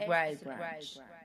Este es el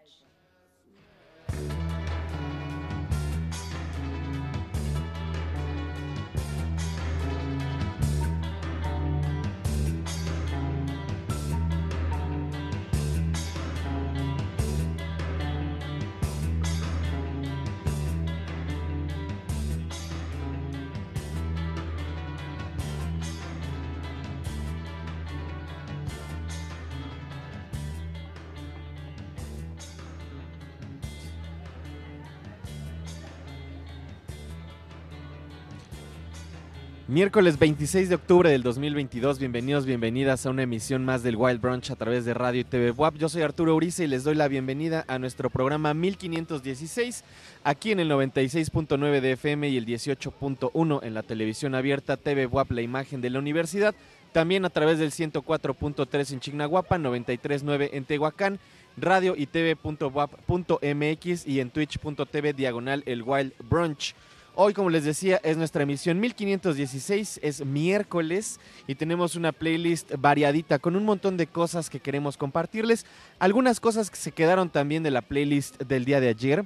Miércoles 26 de octubre del 2022, bienvenidos, bienvenidas a una emisión más del Wild Brunch a través de Radio y TV WAP. Yo soy Arturo Uriza y les doy la bienvenida a nuestro programa 1516, aquí en el 96.9 de FM y el 18.1 en la televisión abierta TV WAP, la imagen de la universidad. También a través del 104.3 en Chignahuapan, 93.9 en Tehuacán, radio y tv.wap.mx y en twitch.tv diagonal el Wild Brunch. Hoy, como les decía, es nuestra emisión 1516, es miércoles y tenemos una playlist variadita con un montón de cosas que queremos compartirles. Algunas cosas que se quedaron también de la playlist del día de ayer.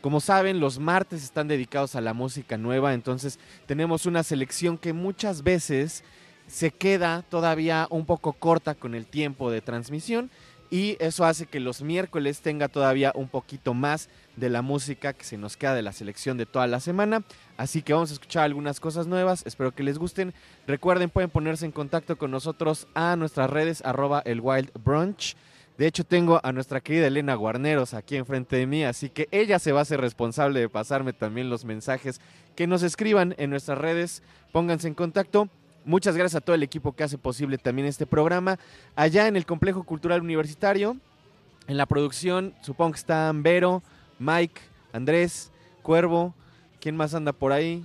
Como saben, los martes están dedicados a la música nueva, entonces tenemos una selección que muchas veces se queda todavía un poco corta con el tiempo de transmisión y eso hace que los miércoles tenga todavía un poquito más de la música que se nos queda de la selección de toda la semana. Así que vamos a escuchar algunas cosas nuevas, espero que les gusten. Recuerden, pueden ponerse en contacto con nosotros a nuestras redes arroba el Wild Brunch. De hecho, tengo a nuestra querida Elena Guarneros aquí enfrente de mí, así que ella se va a hacer responsable de pasarme también los mensajes que nos escriban en nuestras redes. Pónganse en contacto. Muchas gracias a todo el equipo que hace posible también este programa. Allá en el Complejo Cultural Universitario, en la producción, supongo que están Vero, Mike, Andrés, Cuervo, ¿quién más anda por ahí?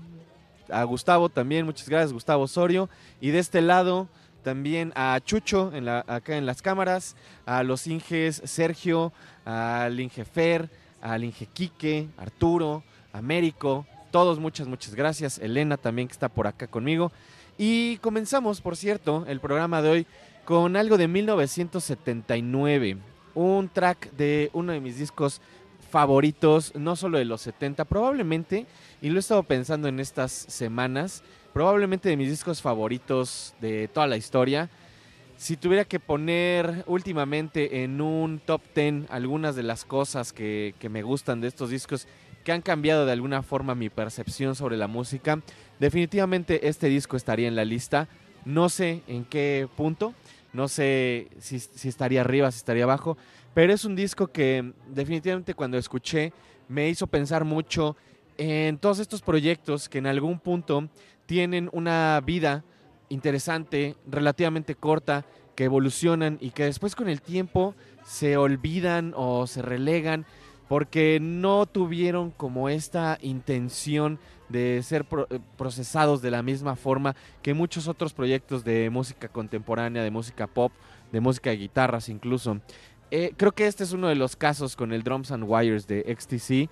A Gustavo también, muchas gracias, Gustavo Osorio. Y de este lado también a Chucho en la, acá en las cámaras, a los Inges Sergio, al Inge Fer, al Inge Quique, Arturo, Américo, todos muchas, muchas gracias. Elena también que está por acá conmigo. Y comenzamos, por cierto, el programa de hoy con algo de 1979, un track de uno de mis discos favoritos, no solo de los 70, probablemente, y lo he estado pensando en estas semanas, probablemente de mis discos favoritos de toda la historia. Si tuviera que poner últimamente en un top 10 algunas de las cosas que, que me gustan de estos discos que han cambiado de alguna forma mi percepción sobre la música, definitivamente este disco estaría en la lista. No sé en qué punto, no sé si, si estaría arriba, si estaría abajo, pero es un disco que definitivamente cuando escuché me hizo pensar mucho en todos estos proyectos que en algún punto tienen una vida interesante, relativamente corta, que evolucionan y que después con el tiempo se olvidan o se relegan porque no tuvieron como esta intención de ser eh, procesados de la misma forma que muchos otros proyectos de música contemporánea, de música pop, de música de guitarras incluso. Eh, creo que este es uno de los casos con el Drums and Wires de XTC.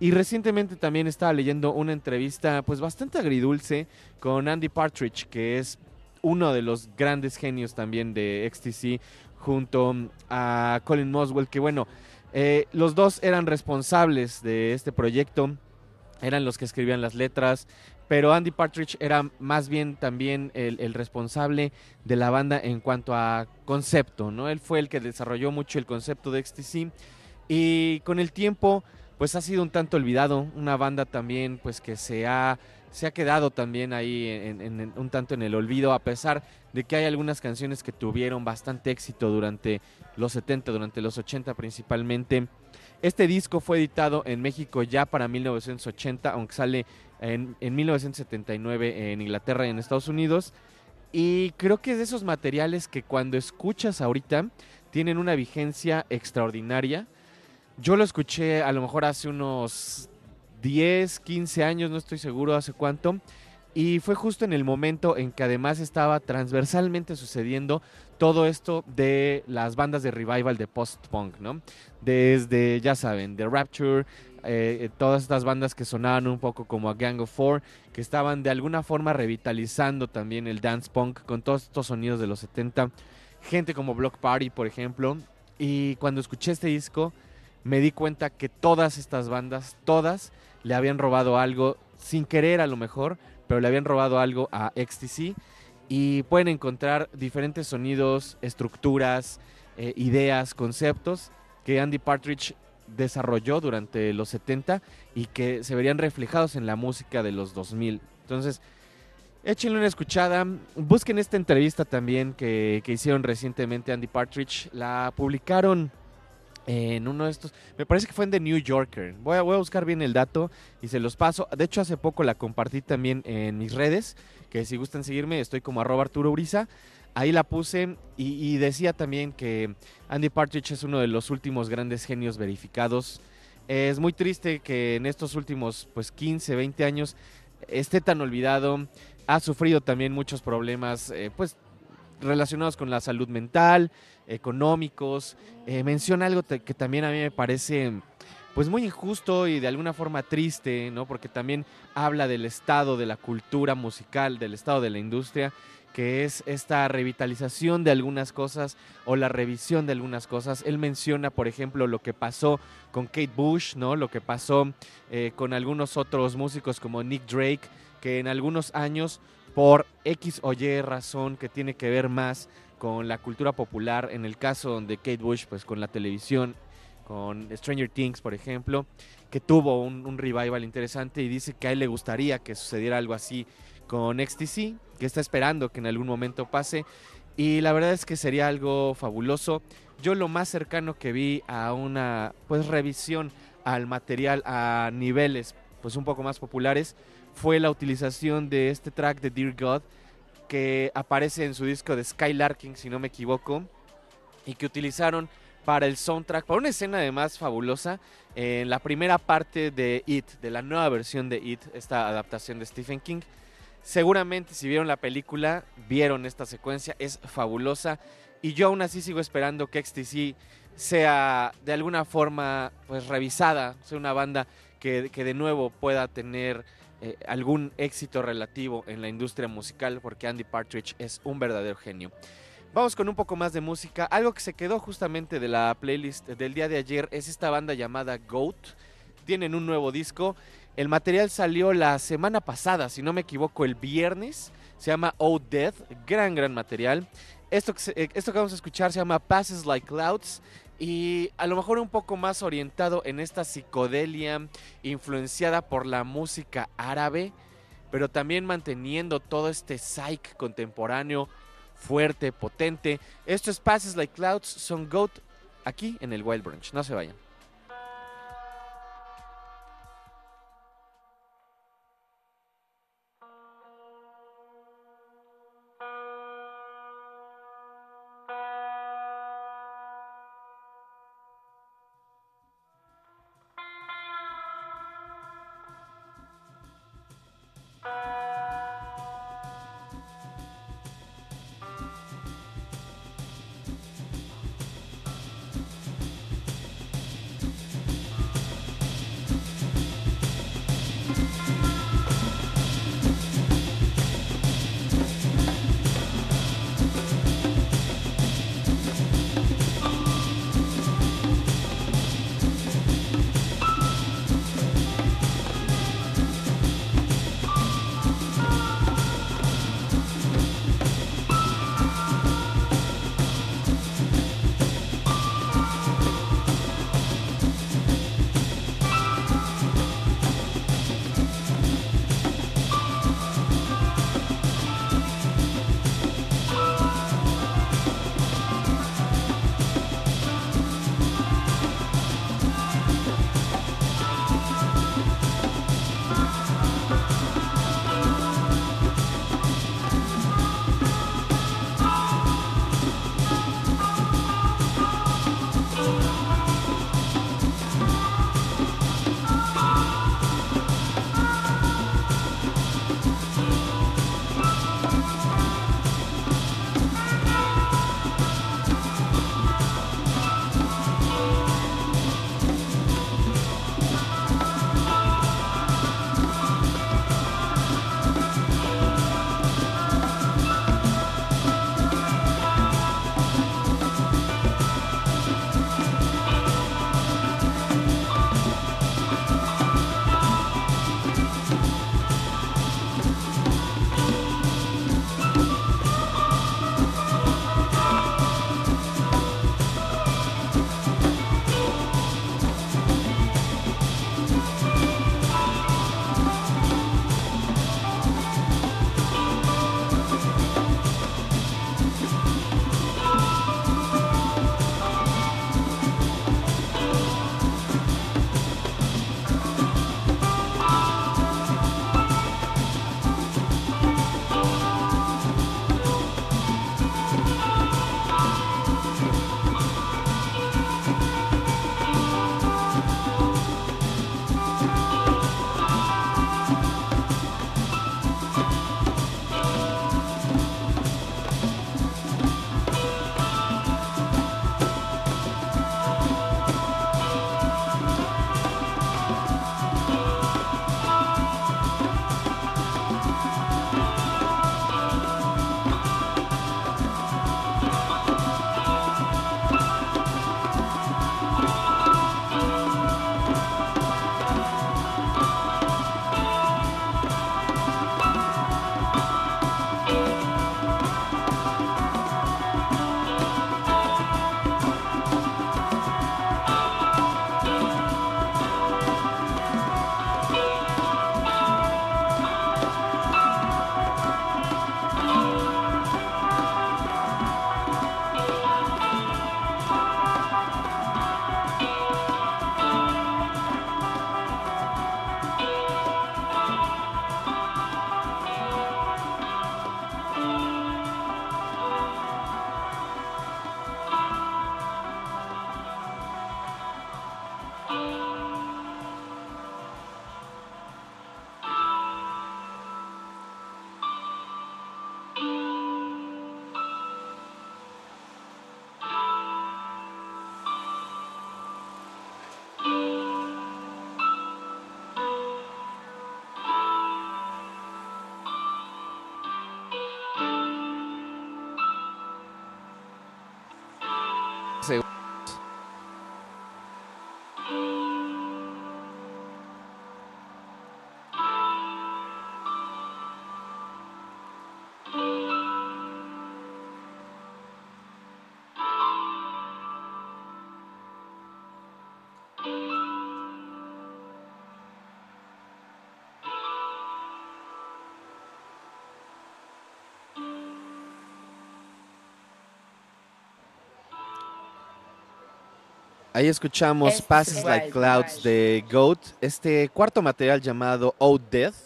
Y recientemente también estaba leyendo una entrevista pues bastante agridulce con Andy Partridge, que es uno de los grandes genios también de XTC, junto a Colin Moswell, que bueno, eh, los dos eran responsables de este proyecto, eran los que escribían las letras, pero Andy Partridge era más bien también el, responsable de la banda en cuanto a concepto, ¿no? Él fue el que desarrolló mucho el concepto de XTC y con el tiempo pues ha sido un tanto olvidado, una banda también pues que se ha, se ha quedado también ahí en- un tanto en el olvido a pesar de que hay algunas canciones que tuvieron bastante éxito durante los 70, durante los 80 principalmente. Este disco fue editado en México ya para 1980, aunque sale en, en 1979 en Inglaterra y en Estados Unidos. Y creo que es de esos materiales que cuando escuchas ahorita tienen una vigencia extraordinaria. Yo lo escuché a lo mejor hace unos 10, 15 años, no estoy seguro hace cuánto. Y fue justo en el momento en que además estaba transversalmente sucediendo todo esto de las bandas de revival de post-punk, ¿no? Desde, ya saben, The Rapture, eh, todas estas bandas que sonaban un poco como a Gang of Four, que estaban de alguna forma revitalizando también el dance punk con todos estos sonidos de los 70. Gente como Block Party, por ejemplo, Y cuando escuché este disco, me di cuenta que todas estas bandas, todas, le habían robado algo, sin querer a lo mejor, pero le habían robado algo a XTC. Y pueden encontrar diferentes sonidos, estructuras, eh, ideas, conceptos que Andy Partridge desarrolló durante los 70 y que se verían reflejados en la música de los 2000. Entonces, échenle una escuchada. Busquen esta entrevista también que, que hicieron recientemente Andy Partridge. La publicaron en uno de estos. Me parece que fue en The New Yorker. Voy a, buscar bien el dato y se los paso. De hecho, hace poco la compartí también en mis redes. Que si gustan seguirme, estoy como arroba Arturo Uriza. Ahí la puse y, y decía también que Andy Partridge es uno de los últimos grandes genios verificados. Es muy triste que en estos últimos pues 15, 20 años esté tan olvidado. Ha sufrido también muchos problemas eh, pues relacionados con la salud mental, económicos. Eh, menciona algo que también a mí me parece pues muy injusto y de alguna forma triste, ¿no? Porque también habla del estado de la cultura musical, del estado de la industria, que es esta revitalización de algunas cosas o la revisión de algunas cosas. Él menciona, por ejemplo, lo que pasó con Kate Bush, ¿no? Lo que pasó eh, con algunos otros músicos como Nick Drake, que en algunos años, por X o Y razón que tiene que ver más con la cultura popular, en el caso de Kate Bush, pues con la televisión, con Stranger Things, por ejemplo, que tuvo un, un revival interesante y dice que a él le gustaría que sucediera algo así con XTC, que está esperando que en algún momento pase. Y la verdad es que sería algo fabuloso. Yo lo más cercano que vi a una pues revisión al material a niveles pues un poco más populares fue la utilización de este track de Dear God que aparece en su disco de Skylarking si no me equivoco y que utilizaron para el soundtrack, para una escena además fabulosa en la primera parte de It, de la nueva versión de It, esta adaptación de Stephen King. Seguramente si vieron la película, vieron esta secuencia, es fabulosa y yo aún así sigo esperando que XTC sea de alguna forma pues revisada, sea una banda que, que de nuevo pueda tener eh, algún éxito relativo en la industria musical porque Andy Partridge es un verdadero genio. Vamos con un poco más de música. Algo que se quedó justamente de la playlist del día de ayer es esta banda llamada Goat. Tienen un nuevo disco. El material salió la semana pasada, si no me equivoco, el viernes. Se llama Oh Death. Gran, gran material. Esto eh, esto que vamos a escuchar se llama Passes Like Clouds. Y a lo mejor un poco más orientado en esta psicodelia influenciada por la música árabe, pero también manteniendo todo este psych contemporáneo fuerte, potente. Esto es Like Clouds, son Goat aquí en el Wild Branch. No se vayan. Ahí escuchamos es Passes Like Clouds de Goat, este cuarto material llamado Oh Death.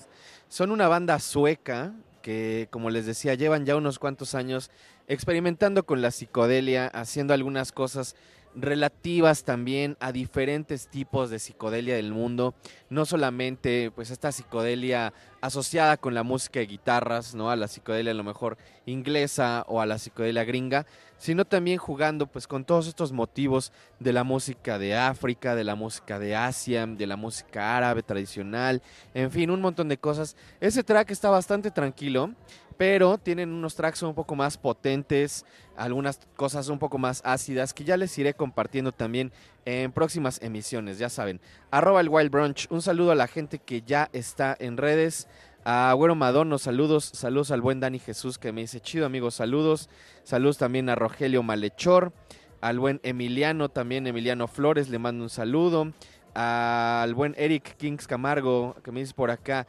Son una banda sueca que, como les decía, llevan ya unos cuantos años experimentando con la psicodelia, haciendo algunas cosas relativas también a diferentes tipos de psicodelia del mundo, no solamente pues esta psicodelia asociada con la música de guitarras, ¿no? A la psicodelia a lo mejor inglesa o a la psicodelia gringa, sino también jugando pues con todos estos motivos de la música de África, de la música de Asia, de la música árabe tradicional, en fin, un montón de cosas. Ese track está bastante tranquilo, pero tienen unos tracks un poco más potentes, algunas cosas un poco más ácidas que ya les iré compartiendo también en próximas emisiones, ya saben. Arroba el Wild Brunch, un saludo a la gente que ya está en redes. A Güero Madono, saludos, saludos al buen Dani Jesús que me dice chido amigos, saludos. Saludos también a Rogelio Malhechor, al buen Emiliano, también Emiliano Flores, le mando un saludo. Al buen Eric Kings Camargo, que me dice por acá.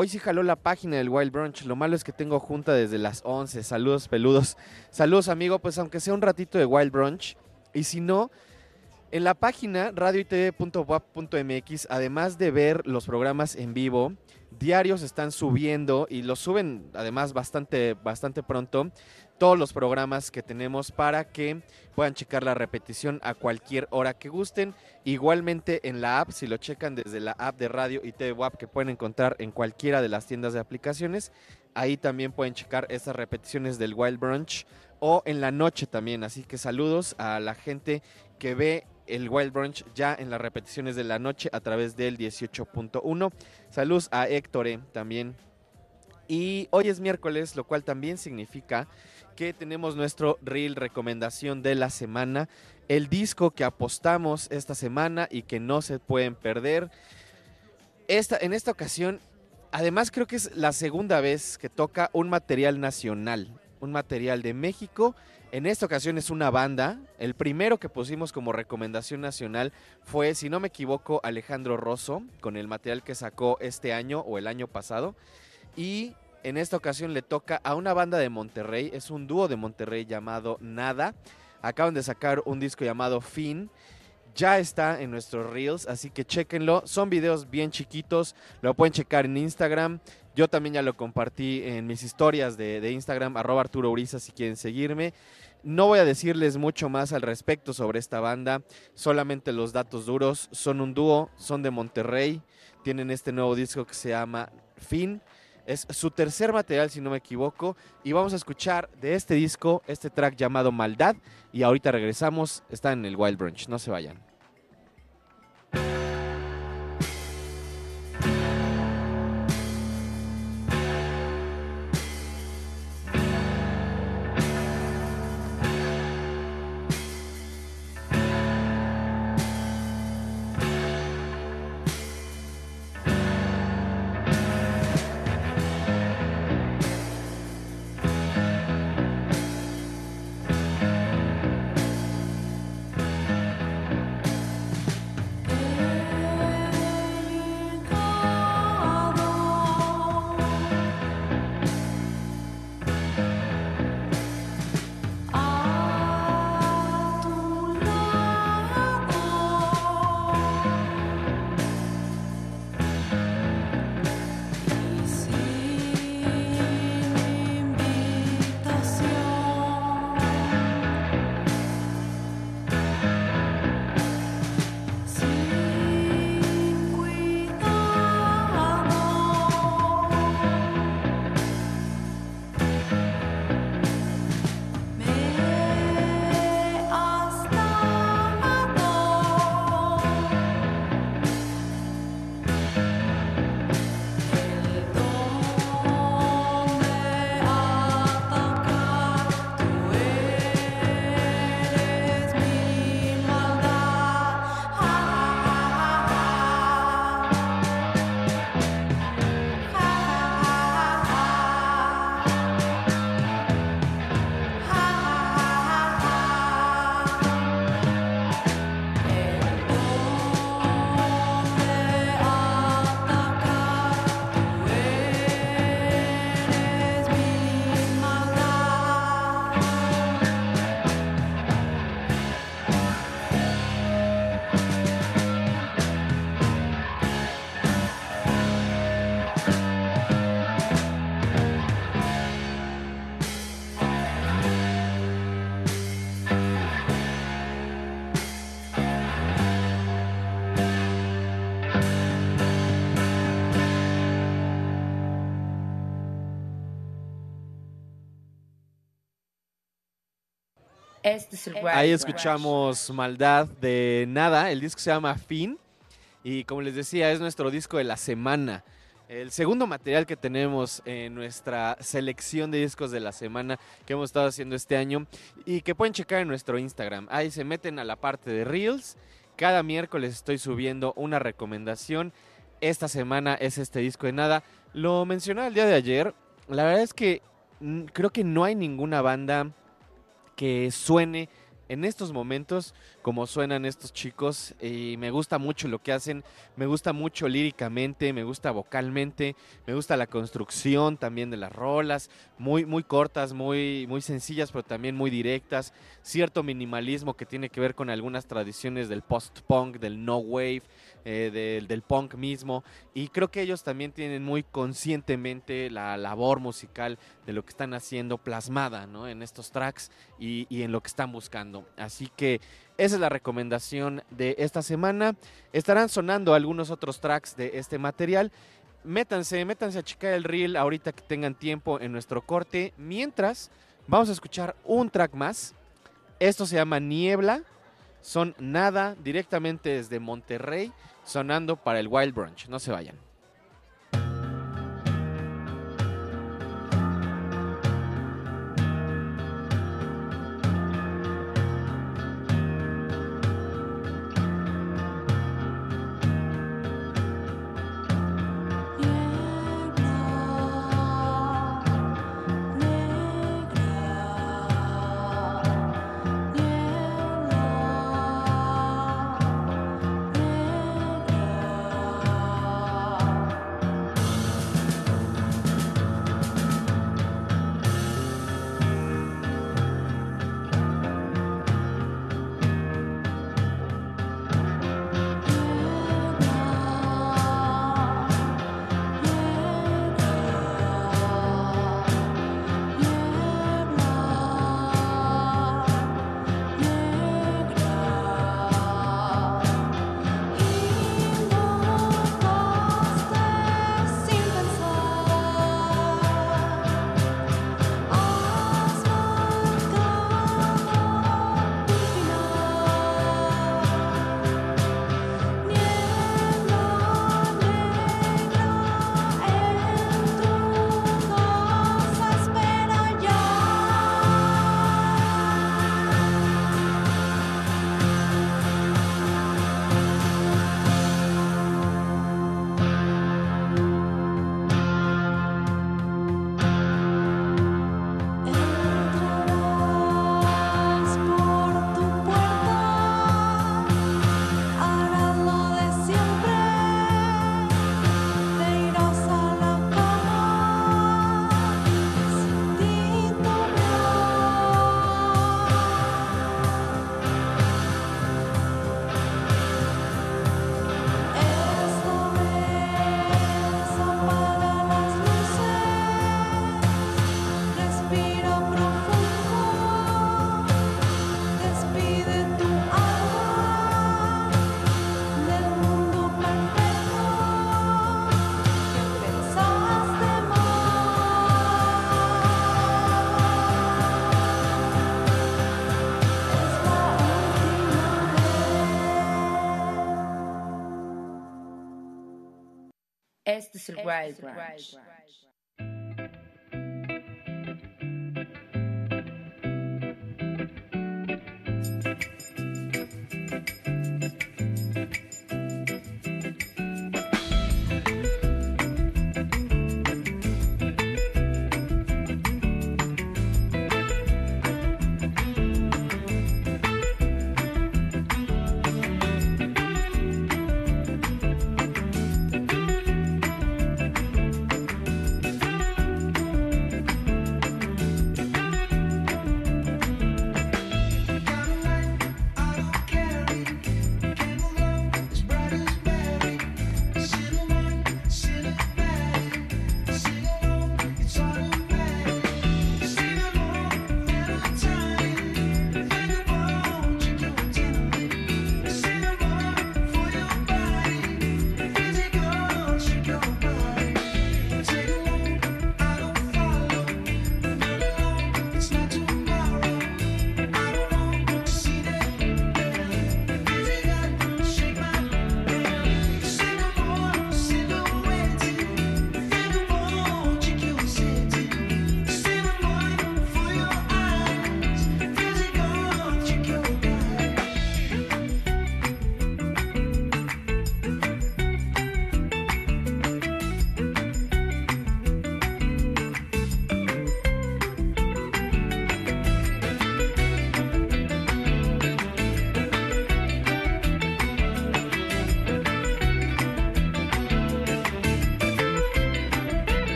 Hoy sí jaló la página del Wild Brunch. Lo malo es que tengo junta desde las 11. Saludos, peludos. Saludos, amigo. Pues aunque sea un ratito de Wild Brunch. Y si no, en la página radioitv.wap.mx, además de ver los programas en vivo, diarios están subiendo y los suben además bastante, bastante pronto todos los programas que tenemos para que puedan checar la repetición a cualquier hora que gusten. Igualmente en la app, si lo checan desde la app de Radio y TV WAP que pueden encontrar en cualquiera de las tiendas de aplicaciones, ahí también pueden checar estas repeticiones del Wild Brunch o en la noche también. Así que saludos a la gente que ve el Wild Brunch ya en las repeticiones de la noche a través del 18.1. Saludos a Héctor eh, también. Y hoy es miércoles, lo cual también significa que tenemos nuestro reel recomendación de la semana. El disco que apostamos esta semana y que no se pueden perder. Esta, en esta ocasión, además creo que es la segunda vez que toca un material nacional, un material de México. En esta ocasión es una banda. El primero que pusimos como recomendación nacional fue, si no me equivoco, Alejandro Rosso, con el material que sacó este año o el año pasado. Y en esta ocasión le toca a una banda de Monterrey, es un dúo de Monterrey llamado Nada. Acaban de sacar un disco llamado Fin. Ya está en nuestros reels, así que chequenlo. Son videos bien chiquitos, lo pueden checar en Instagram. Yo también ya lo compartí en mis historias de, de Instagram, arroba Arturo Uriza si quieren seguirme. No voy a decirles mucho más al respecto sobre esta banda, solamente los datos duros. Son un dúo, son de Monterrey, tienen este nuevo disco que se llama Fin. Es su tercer material, si no me equivoco. Y vamos a escuchar de este disco este track llamado Maldad. Y ahorita regresamos. Está en el Wild Brunch. No se vayan. Ahí escuchamos Maldad de Nada, el disco se llama Fin y como les decía es nuestro disco de la semana. El segundo material que tenemos en nuestra selección de discos de la semana que hemos estado haciendo este año y que pueden checar en nuestro Instagram. Ahí se meten a la parte de Reels. Cada miércoles estoy subiendo una recomendación. Esta semana es este disco de nada. Lo mencionaba el día de ayer. La verdad es que creo que no hay ninguna banda que suene en estos momentos como suenan estos chicos y me gusta mucho lo que hacen, me gusta mucho líricamente, me gusta vocalmente, me gusta la construcción también de las rolas, muy muy cortas, muy muy sencillas, pero también muy directas, cierto minimalismo que tiene que ver con algunas tradiciones del post-punk, del no wave, eh, del, del punk mismo y creo que ellos también tienen muy conscientemente la labor musical de lo que están haciendo plasmada en estos tracks y, y en lo que están buscando. Así que esa es la recomendación de esta semana. Estarán sonando algunos otros tracks de este material. Métanse, métanse a checar el reel ahorita que tengan tiempo en nuestro corte. Mientras, vamos a escuchar un track más. Esto se llama Niebla. Son nada directamente desde Monterrey, sonando para el Wild Brunch. No se vayan. Vez. Este es el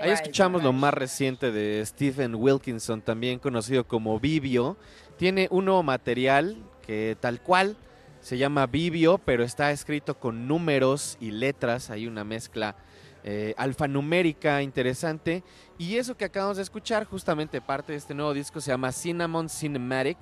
Ahí escuchamos lo más reciente de Stephen Wilkinson, también conocido como Vivio. Tiene un nuevo material que tal cual se llama Vivio, pero está escrito con números y letras. Hay una mezcla eh, alfanumérica interesante. Y eso que acabamos de escuchar, justamente parte de este nuevo disco, se llama Cinnamon Cinematic.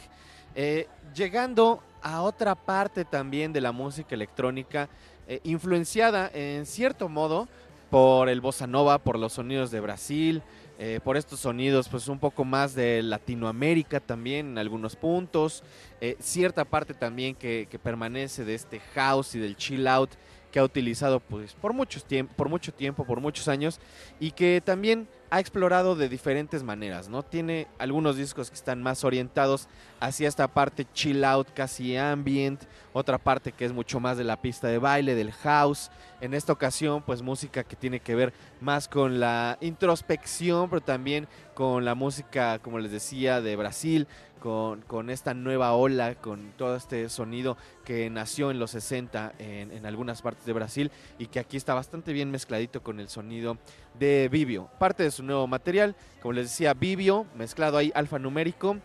Eh, llegando a otra parte también de la música electrónica, eh, influenciada en cierto modo por el bossa nova, por los sonidos de Brasil, eh, por estos sonidos pues un poco más de Latinoamérica también en algunos puntos, eh, cierta parte también que, permanece de este house y del chill out que ha utilizado pues por, muchos por mucho tiempo, por muchos años y que también ha explorado de diferentes maneras, ¿no? Tiene algunos discos que están más orientados hacia esta parte chill out, casi ambient, otra parte que es mucho más de la pista de baile, del house. En esta ocasión, pues música que tiene que ver más con la introspección, pero también con la música, como les decía, de Brasil, con, esta nueva ola, con todo este sonido que nació en los 60 en, en algunas partes de Brasil y que aquí está bastante bien mezcladito con el sonido de Vivio. Parte de su nuevo material, como les decía, Vivio, mezclado ahí alfanumérico.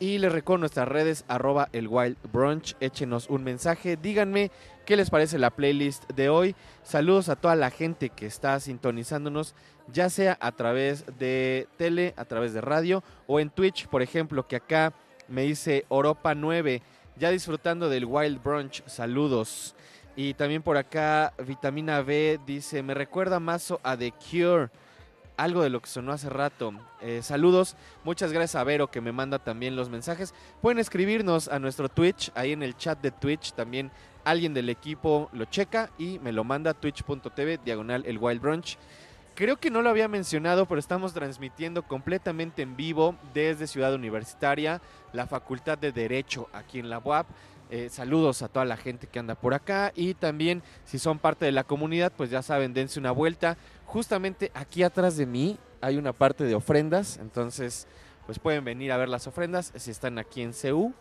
Y les recuerdo nuestras redes, arroba el Wild Brunch, échenos un mensaje, díganme qué les parece la playlist de hoy. Saludos a toda la gente que está sintonizándonos, ya sea a través de tele, a través de radio o en Twitch, por ejemplo, que acá me dice Europa 9, ya disfrutando del Wild Brunch, saludos. Y también por acá, Vitamina B dice, me recuerda más a The Cure, algo de lo que sonó hace rato. Eh, saludos, muchas gracias a Vero que me manda también los mensajes. Pueden escribirnos a nuestro Twitch, ahí en el chat de Twitch también alguien del equipo lo checa y me lo manda a twitch.tv, diagonal el Wild Brunch. Creo que no lo había mencionado, pero estamos transmitiendo completamente en vivo desde Ciudad Universitaria, la Facultad de Derecho aquí en la UAP. Eh, saludos a toda la gente que anda por acá y también si son parte de la comunidad, pues ya saben, dense una vuelta. Justamente aquí atrás de mí hay una parte de ofrendas, entonces pues pueden venir a ver las ofrendas si están aquí en CU.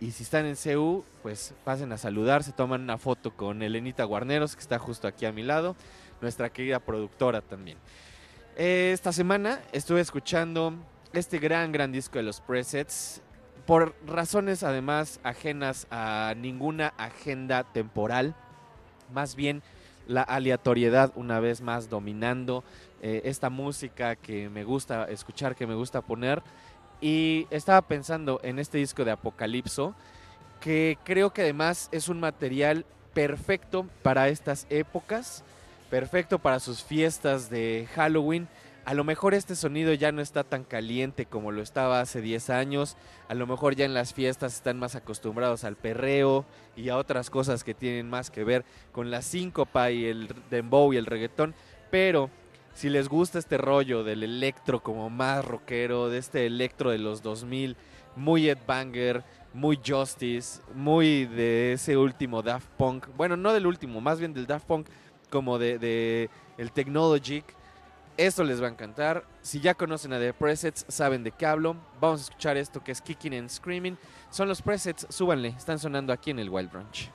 Y si están en CU, pues pasen a saludar, se toman una foto con Elenita Guarneros, que está justo aquí a mi lado, nuestra querida productora también. Eh, esta semana estuve escuchando este gran, gran disco de los presets, por razones además ajenas a ninguna agenda temporal, más bien la aleatoriedad una vez más dominando eh, esta música que me gusta escuchar, que me gusta poner. Y estaba pensando en este disco de Apocalipso, que creo que además es un material perfecto para estas épocas, perfecto para sus fiestas de Halloween. A lo mejor este sonido ya no está tan caliente como lo estaba hace 10 años. A lo mejor ya en las fiestas están más acostumbrados al perreo y a otras cosas que tienen más que ver con la síncopa y el dembow y el reggaetón. Pero si les gusta este rollo del electro como más rockero, de este electro de los 2000, muy Ed Banger, muy Justice, muy de ese último Daft Punk. Bueno, no del último, más bien del Daft Punk, como de, de el Technologic. Esto les va a encantar. Si ya conocen a The Presets, saben de qué hablo. Vamos a escuchar esto que es Kicking and Screaming. Son los presets, súbanle, están sonando aquí en el Wild Brunch.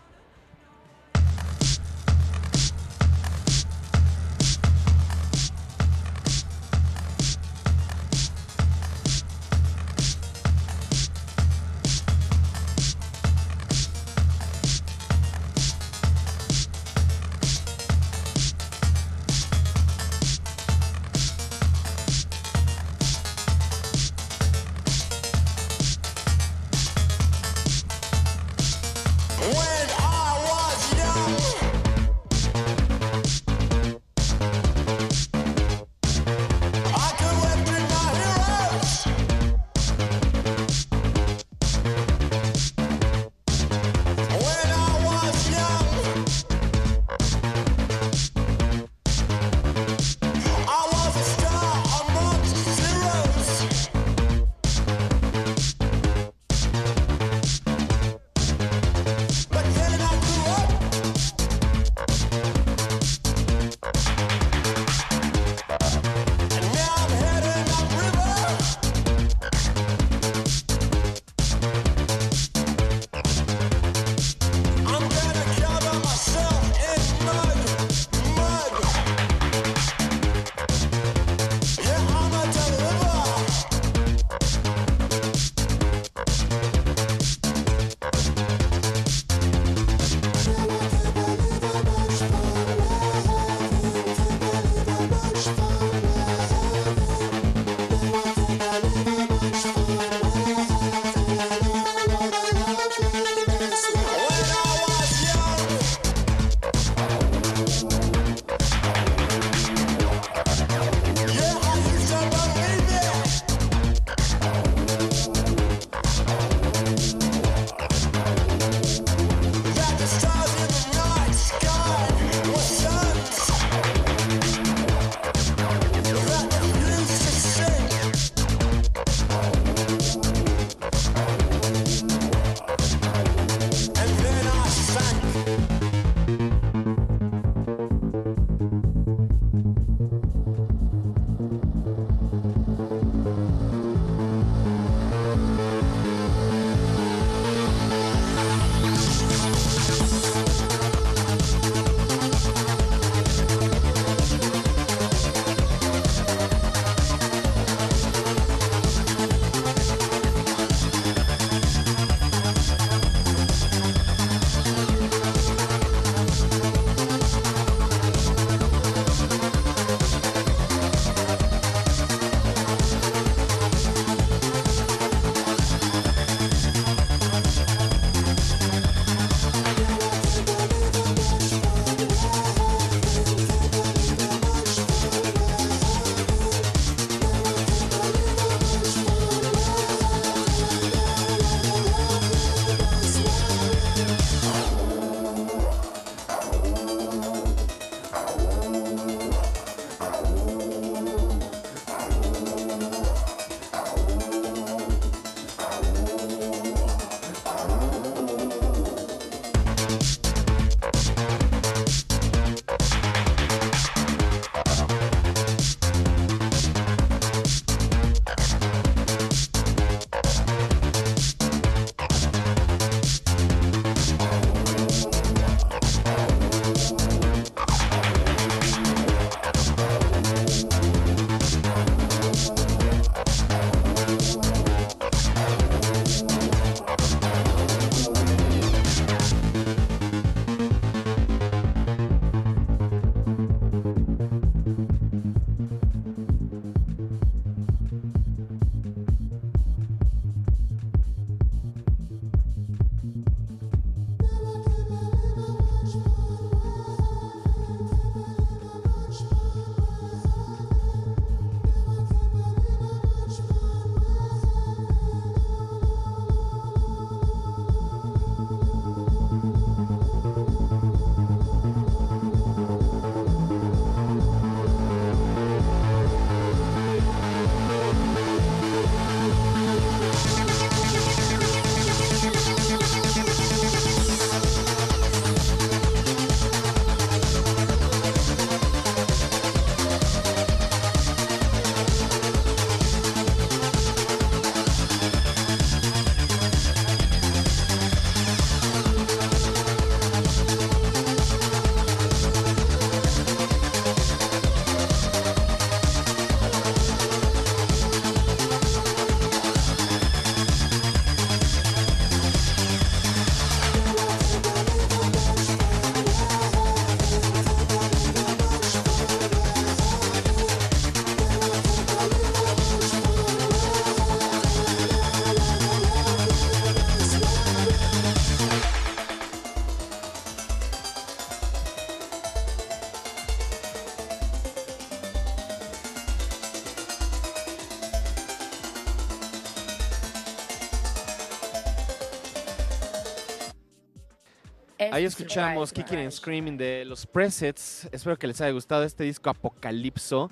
Ahí es escuchamos Kicking and Branch. Screaming de los Presets. Espero que les haya gustado este disco Apocalipso.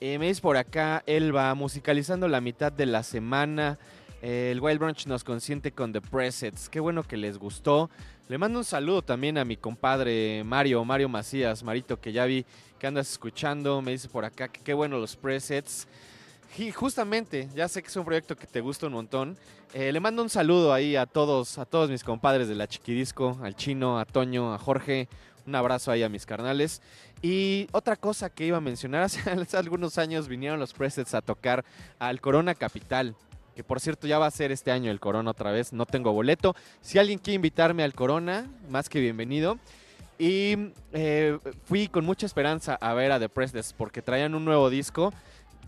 Eh, me dice por acá, Elba, musicalizando la mitad de la semana. Eh, el Wild Brunch nos consiente con The Presets. Qué bueno que les gustó. Le mando un saludo también a mi compadre Mario, Mario Macías, Marito, que ya vi que andas escuchando. Me dice por acá que qué bueno los presets. Justamente, ya sé que es un proyecto que te gusta un montón. Eh, le mando un saludo ahí a todos, a todos mis compadres de la Chiquidisco, al Chino, a Toño, a Jorge. Un abrazo ahí a mis carnales. Y otra cosa que iba a mencionar, hace, algunos años vinieron los presets a tocar al Corona Capital. Que por cierto ya va a ser este año el Corona otra vez, no tengo boleto. Si alguien quiere invitarme al Corona, más que bienvenido. Y eh, fui con mucha esperanza a ver a The Presets porque traían un nuevo disco.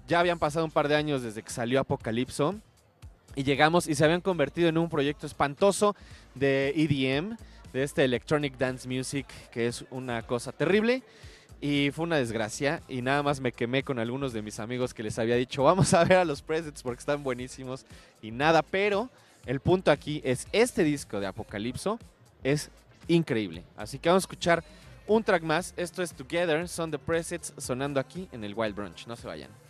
Ya habían pasado un par de años desde que salió Apocalipso. Y llegamos y se habían convertido en un proyecto espantoso de EDM, de este Electronic Dance Music, que es una cosa terrible. Y fue una desgracia. Y nada más me quemé con algunos de mis amigos que les había dicho, vamos a ver a los presets porque están buenísimos. Y nada, pero el punto aquí es este disco de Apocalipso es increíble. Así que vamos a escuchar un track más. Esto es Together, son The Presets sonando aquí en el Wild Brunch. No se vayan.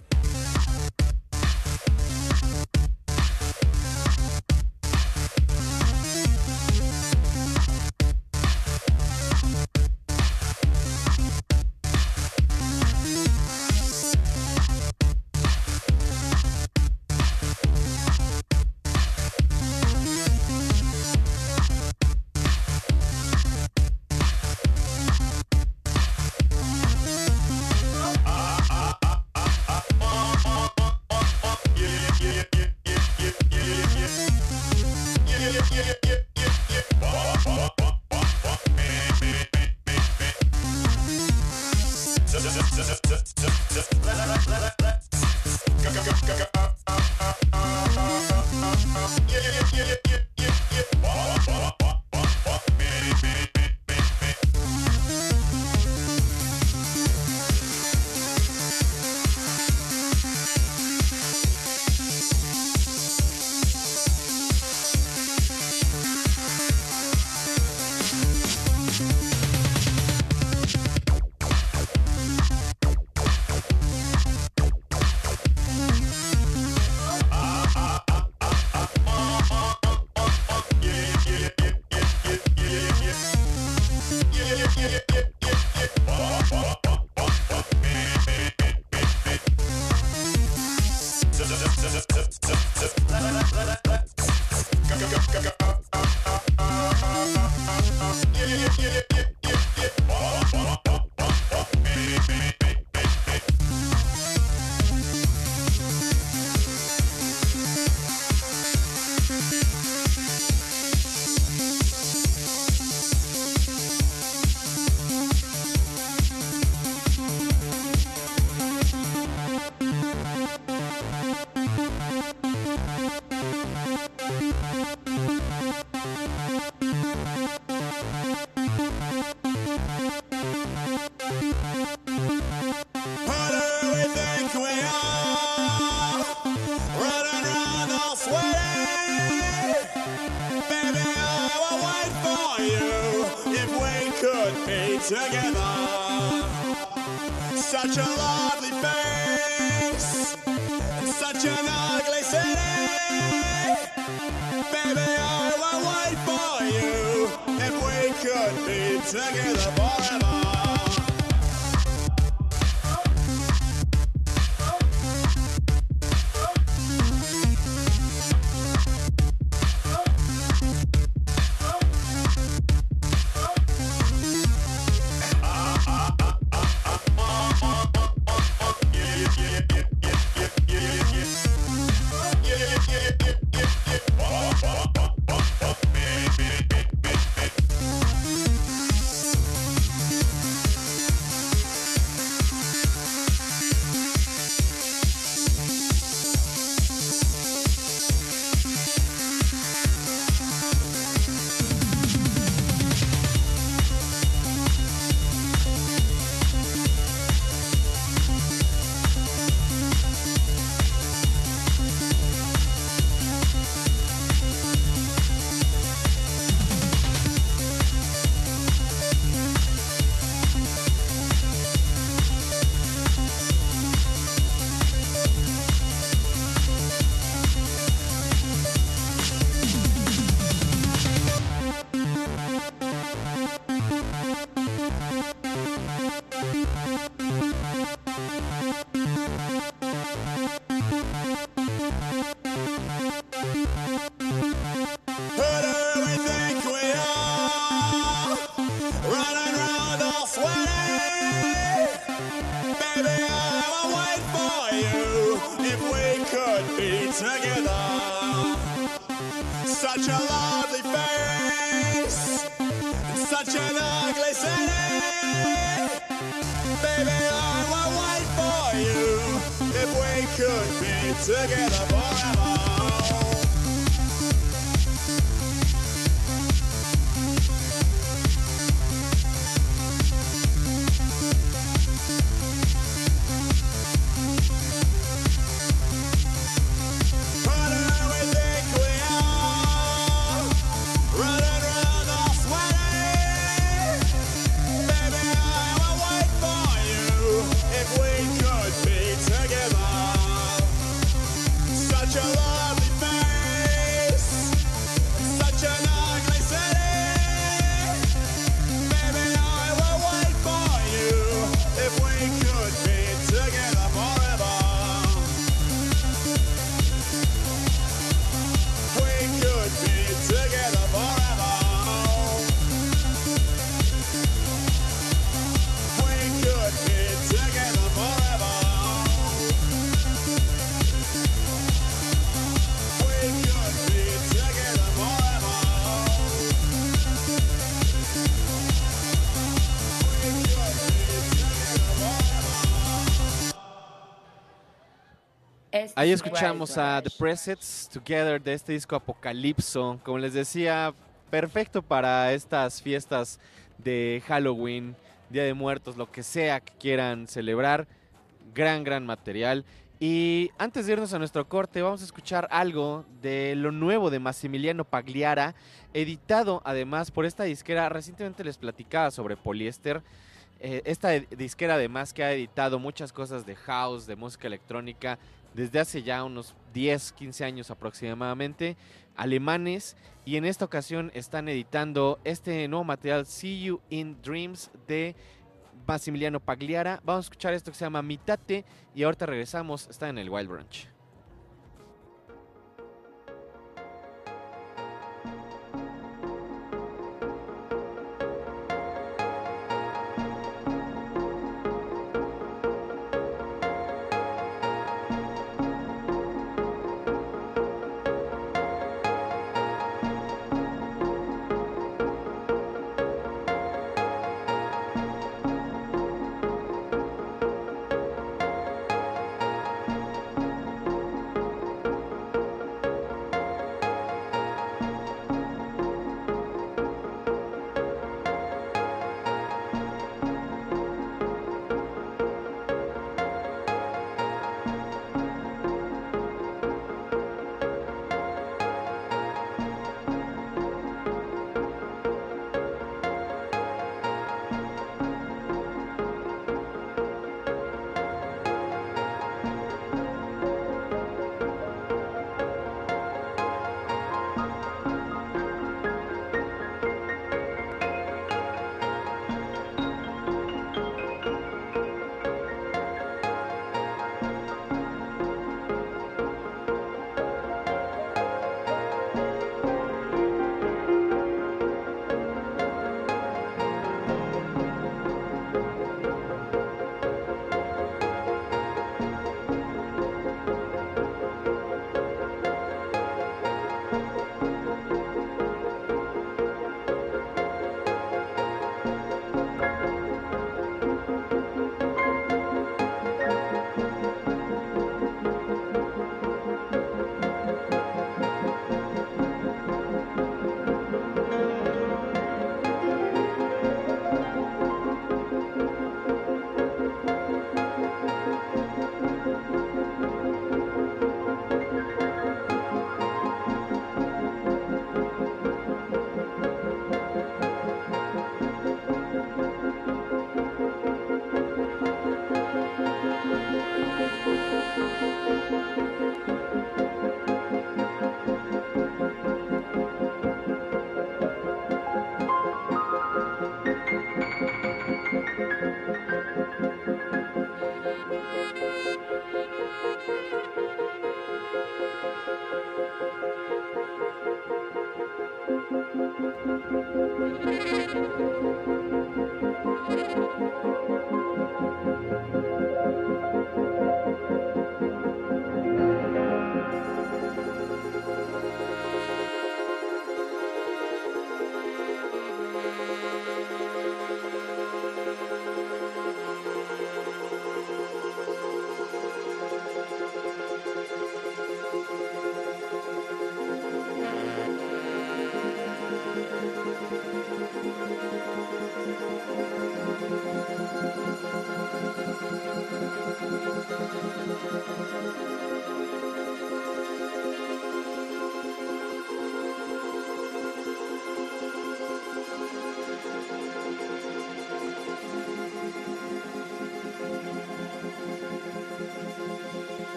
Ahí es escuchamos a The. Presets Together de este disco Apocalipso. Como les decía, perfecto para estas fiestas de Halloween, Día de Muertos, lo que sea que quieran celebrar. Gran, gran material. Y antes de irnos a nuestro corte, vamos a escuchar algo de lo nuevo de Massimiliano Pagliara, editado además por esta disquera. Recientemente les platicaba sobre Poliéster. Eh, esta disquera además que ha editado muchas cosas de house, de música electrónica, desde hace ya unos 10, 15 años aproximadamente, alemanes, y en esta ocasión están editando este nuevo material, See You in Dreams, de Massimiliano Pagliara. Vamos a escuchar esto que se llama Mitate, y ahorita regresamos, está en el Wild Brunch.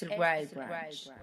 Este es el Wild Branch.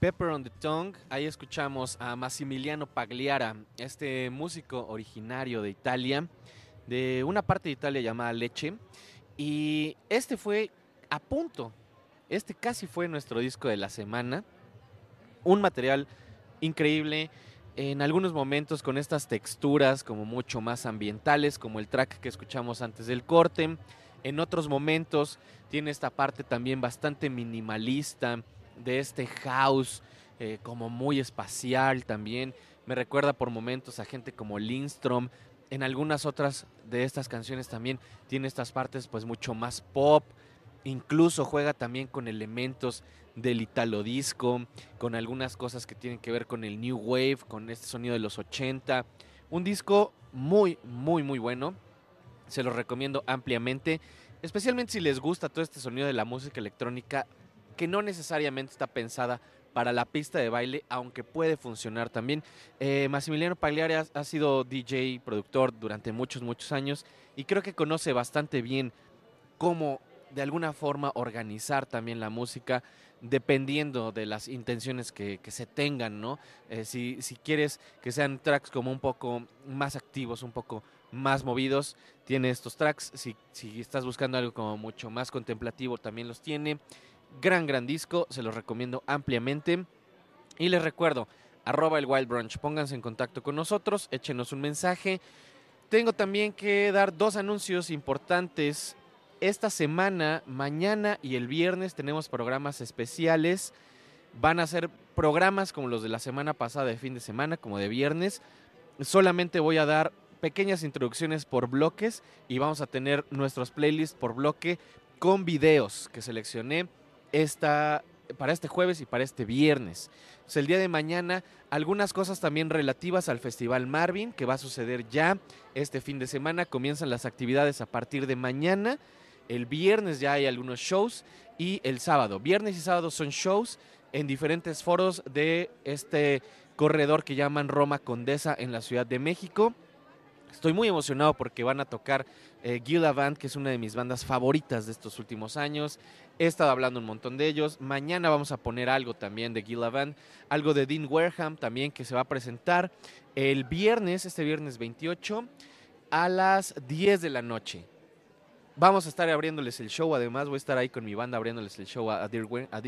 Pepper on the Tongue, ahí escuchamos a Massimiliano Pagliara, este músico originario de Italia, de una parte de Italia llamada Leche. Y este fue a punto, este casi fue nuestro disco de la semana. Un material increíble, en algunos momentos con estas texturas como mucho más ambientales, como el track que escuchamos antes del corte. En otros momentos tiene esta parte también bastante minimalista, de este house eh, como muy espacial también. Me recuerda por momentos a gente como Lindstrom. En algunas otras de estas canciones también tiene estas partes pues mucho más pop. Incluso juega también con elementos del italo disco, con algunas cosas que tienen que ver con el new wave, con este sonido de los 80. Un disco muy, muy, muy bueno. Se lo recomiendo ampliamente, especialmente si les gusta todo este sonido de la música electrónica que no necesariamente está pensada para la pista de baile, aunque puede funcionar también. Eh, Massimiliano Pagliari ha, ha sido DJ, productor durante muchos, muchos años y creo que conoce bastante bien cómo de alguna forma organizar también la música dependiendo de las intenciones que, que se tengan, ¿no? Eh, si, si quieres que sean tracks como un poco más activos, un poco más movidos, tiene estos tracks. Si, si estás buscando algo como mucho más contemplativo, también los tiene. Gran, gran disco, se los recomiendo ampliamente. Y les recuerdo, arroba el Wild Brunch, pónganse en contacto con nosotros, échenos un mensaje. Tengo también que dar dos anuncios importantes. Esta semana, mañana y el viernes tenemos programas especiales. Van a ser programas como los de la semana pasada de fin de semana, como de viernes. Solamente voy a dar pequeñas introducciones por bloques y vamos a tener nuestros playlists por bloque con videos que seleccioné esta, para este jueves y para este viernes. Pues el día de mañana, algunas cosas también relativas al Festival Marvin, que va a suceder ya este fin de semana. Comienzan las actividades a partir de mañana. El viernes ya hay algunos shows y el sábado. Viernes y sábado son shows en diferentes foros de este corredor que llaman Roma Condesa en la Ciudad de México. Estoy muy emocionado porque van a tocar eh, Gila Band, que es una de mis bandas favoritas de estos últimos años. He estado hablando un montón de ellos. Mañana vamos a poner algo también de Gila Band, algo de Dean Wareham también que se va a presentar el viernes, este viernes 28, a las 10 de la noche. Vamos a estar abriéndoles el show, además voy a estar ahí con mi banda abriéndoles el show a, Dean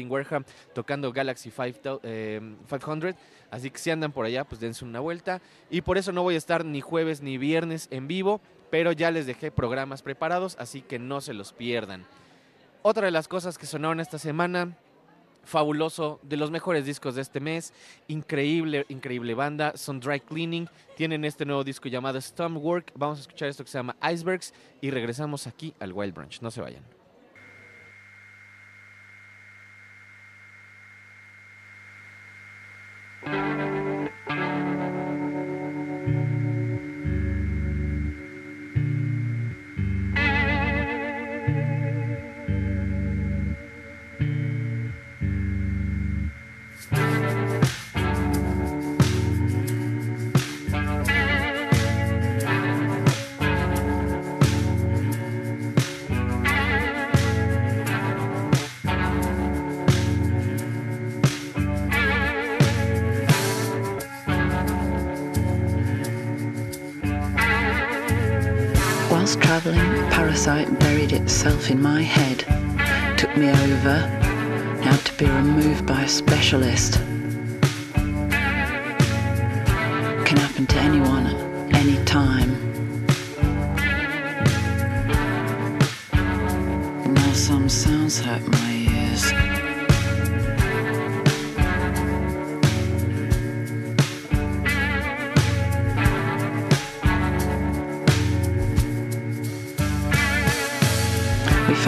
Wareham, tocando Galaxy 5, eh, 500. Así que si andan por allá, pues dense una vuelta. Y por eso no voy a estar ni jueves ni viernes en vivo, pero ya les dejé programas preparados, así que no se los pierdan. Otra de las cosas que sonaron esta semana, fabuloso, de los mejores discos de este mes, increíble, increíble banda, son Dry Cleaning, tienen este nuevo disco llamado Stormwork, vamos a escuchar esto que se llama Icebergs y regresamos aquí al Wild Branch, no se vayan. A parasite buried itself in my head. Took me over, now to be removed by a specialist. Can happen to anyone at any time. Now some sounds hurt my ears.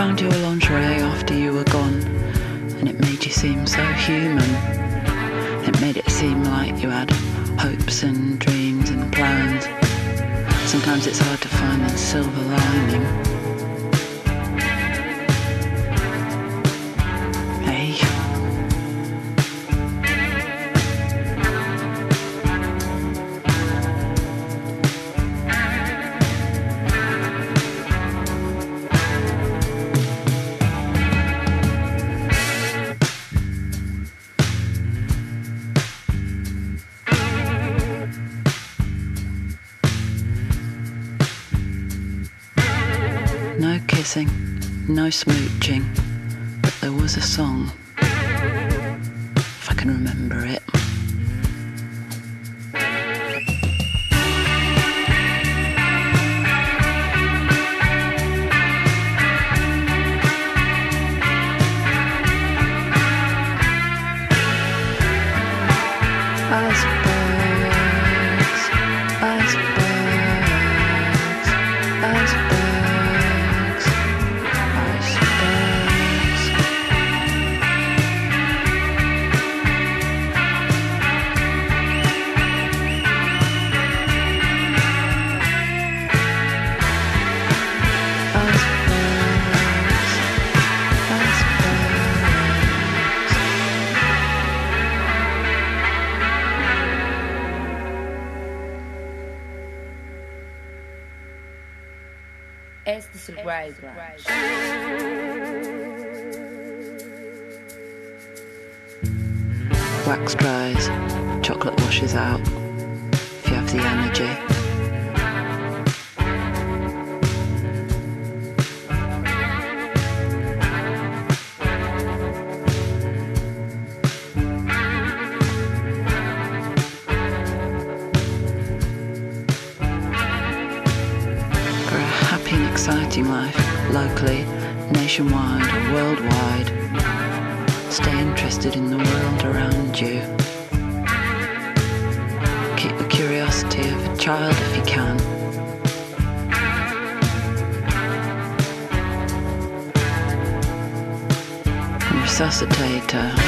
Found your lingerie after you were gone, and it made you seem so human. It made it seem like you had hopes and dreams and plans. Sometimes it's hard to find the silver lining. Smooching, but there was a song. Theater.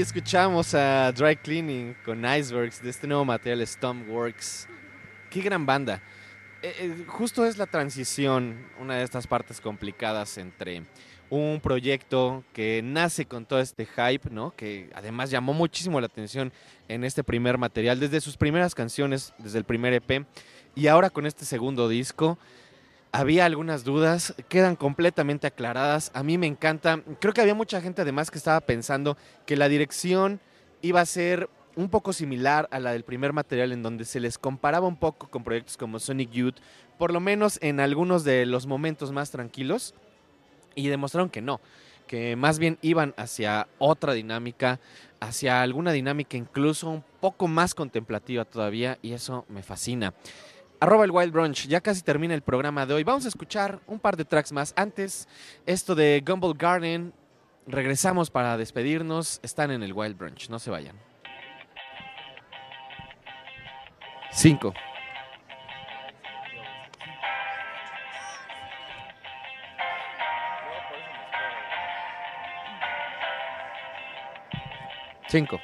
Ahí escuchamos a Dry Cleaning con Icebergs de este nuevo material Stompworks. Qué gran banda. Eh, eh, justo es la transición, una de estas partes complicadas entre un proyecto que nace con todo este hype, ¿no? Que además llamó muchísimo la atención en este primer material, desde sus primeras canciones, desde el primer EP, y ahora con este segundo disco. Había algunas dudas, quedan completamente aclaradas. A mí me encanta. Creo que había mucha gente además que estaba pensando que la dirección iba a ser un poco similar a la del primer material en donde se les comparaba un poco con proyectos como Sonic Youth, por lo menos en algunos de los momentos más tranquilos, y demostraron que no, que más bien iban hacia otra dinámica, hacia alguna dinámica incluso un poco más contemplativa todavía, y eso me fascina. Arroba el Wild Brunch, ya casi termina el programa de hoy. Vamos a escuchar un par de tracks más. Antes, esto de Gumball Garden. Regresamos para despedirnos. Están en el Wild Brunch, no se vayan. 5. Cinco.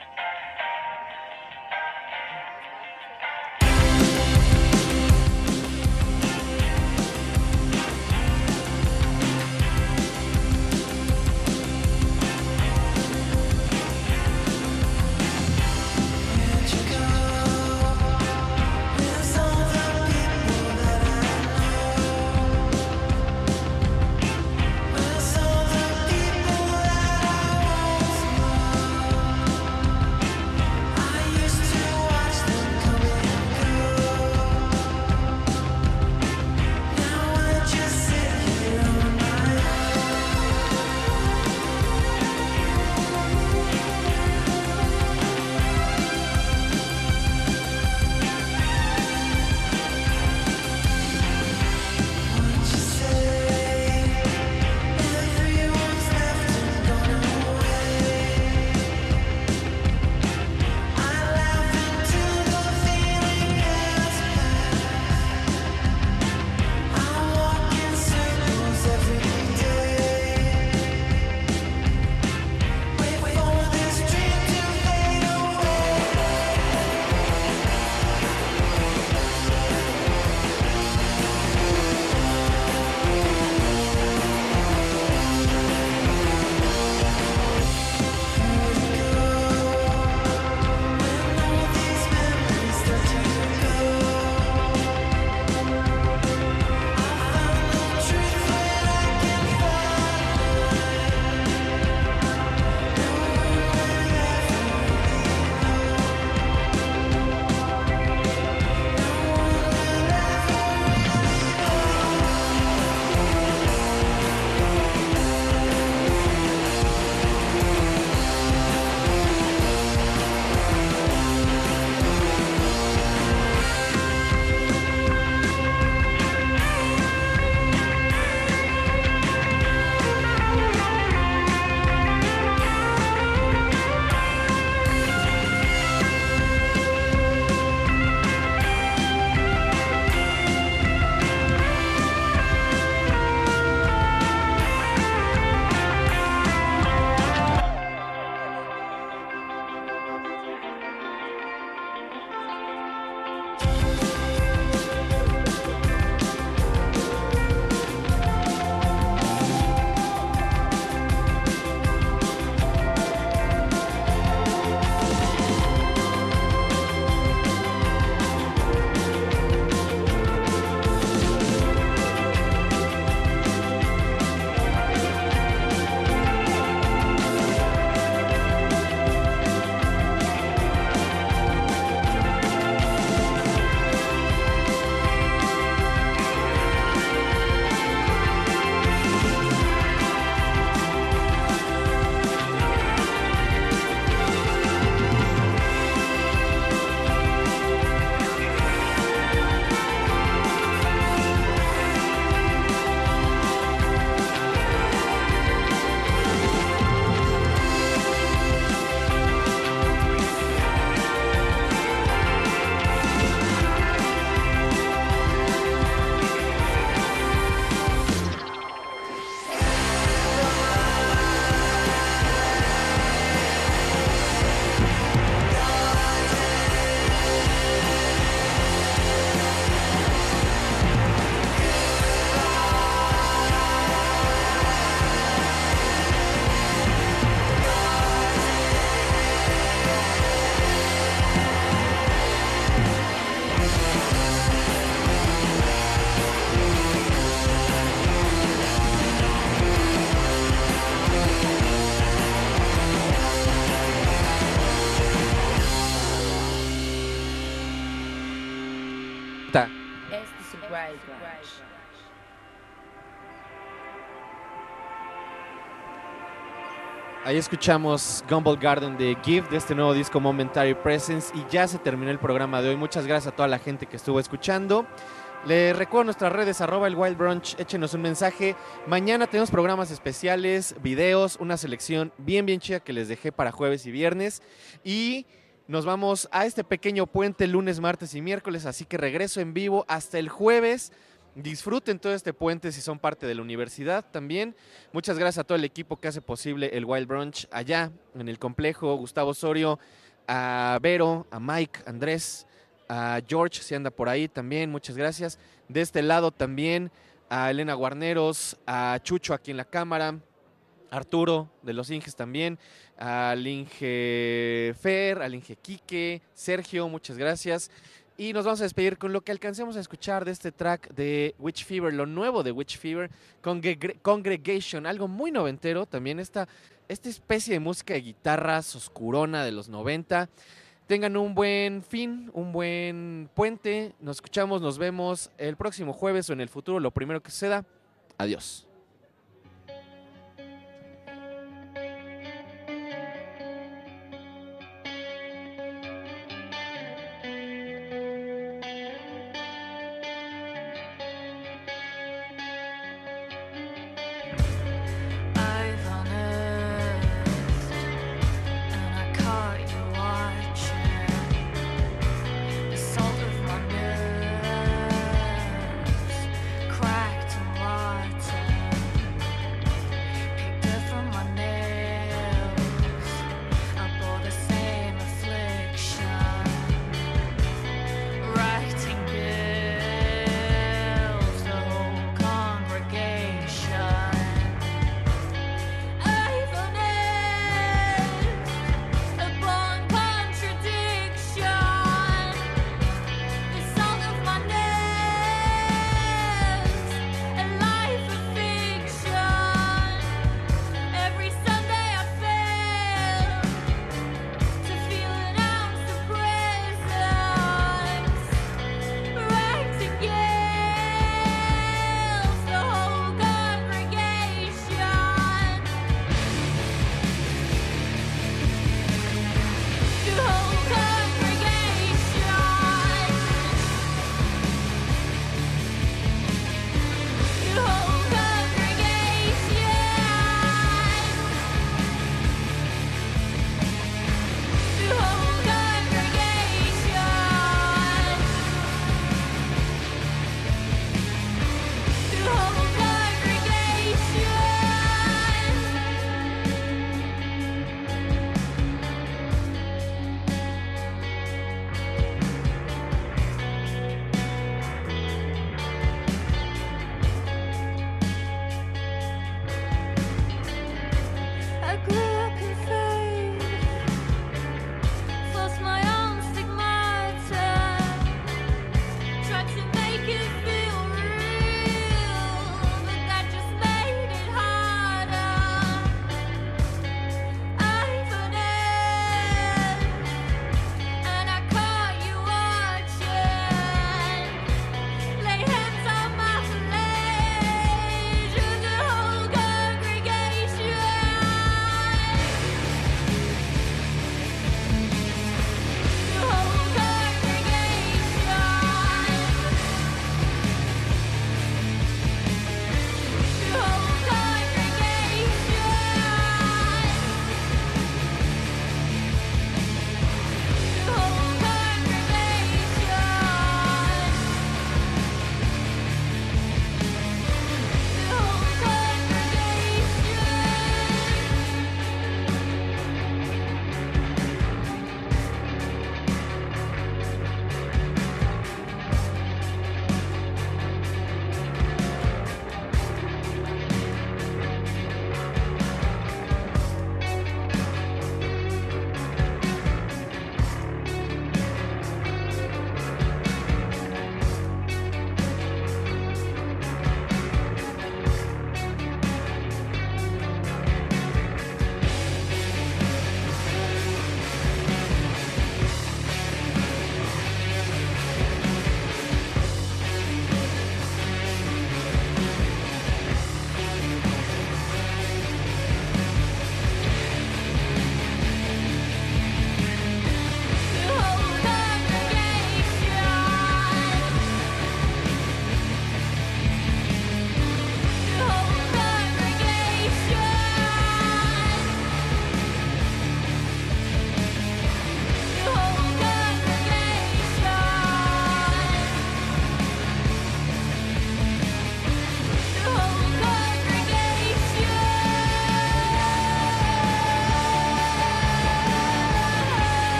Ahí escuchamos Gumball Garden de Give de este nuevo disco Momentary Presence y ya se terminó el programa de hoy. Muchas gracias a toda la gente que estuvo escuchando. Les recuerdo nuestras redes, arroba el Wild Brunch, échenos un mensaje. Mañana tenemos programas especiales, videos, una selección bien, bien chida que les dejé para jueves y viernes. Y nos vamos a este pequeño puente lunes, martes y miércoles, así que regreso en vivo hasta el jueves. Disfruten todo este puente si son parte de la universidad también. Muchas gracias a todo el equipo que hace posible el Wild Brunch allá en el complejo. Gustavo Osorio, a Vero, a Mike, Andrés, a George, si anda por ahí también, muchas gracias. De este lado también a Elena Guarneros, a Chucho aquí en la cámara, Arturo de los Inges también, al Inge Fer, al Inge Quique, Sergio, muchas gracias. Y nos vamos a despedir con lo que alcancemos a escuchar de este track de Witch Fever, lo nuevo de Witch Fever, Congre- Congregation, algo muy noventero también, esta, esta especie de música de guitarras oscurona de los 90. Tengan un buen fin, un buen puente. Nos escuchamos, nos vemos el próximo jueves o en el futuro, lo primero que suceda. Adiós.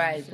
Este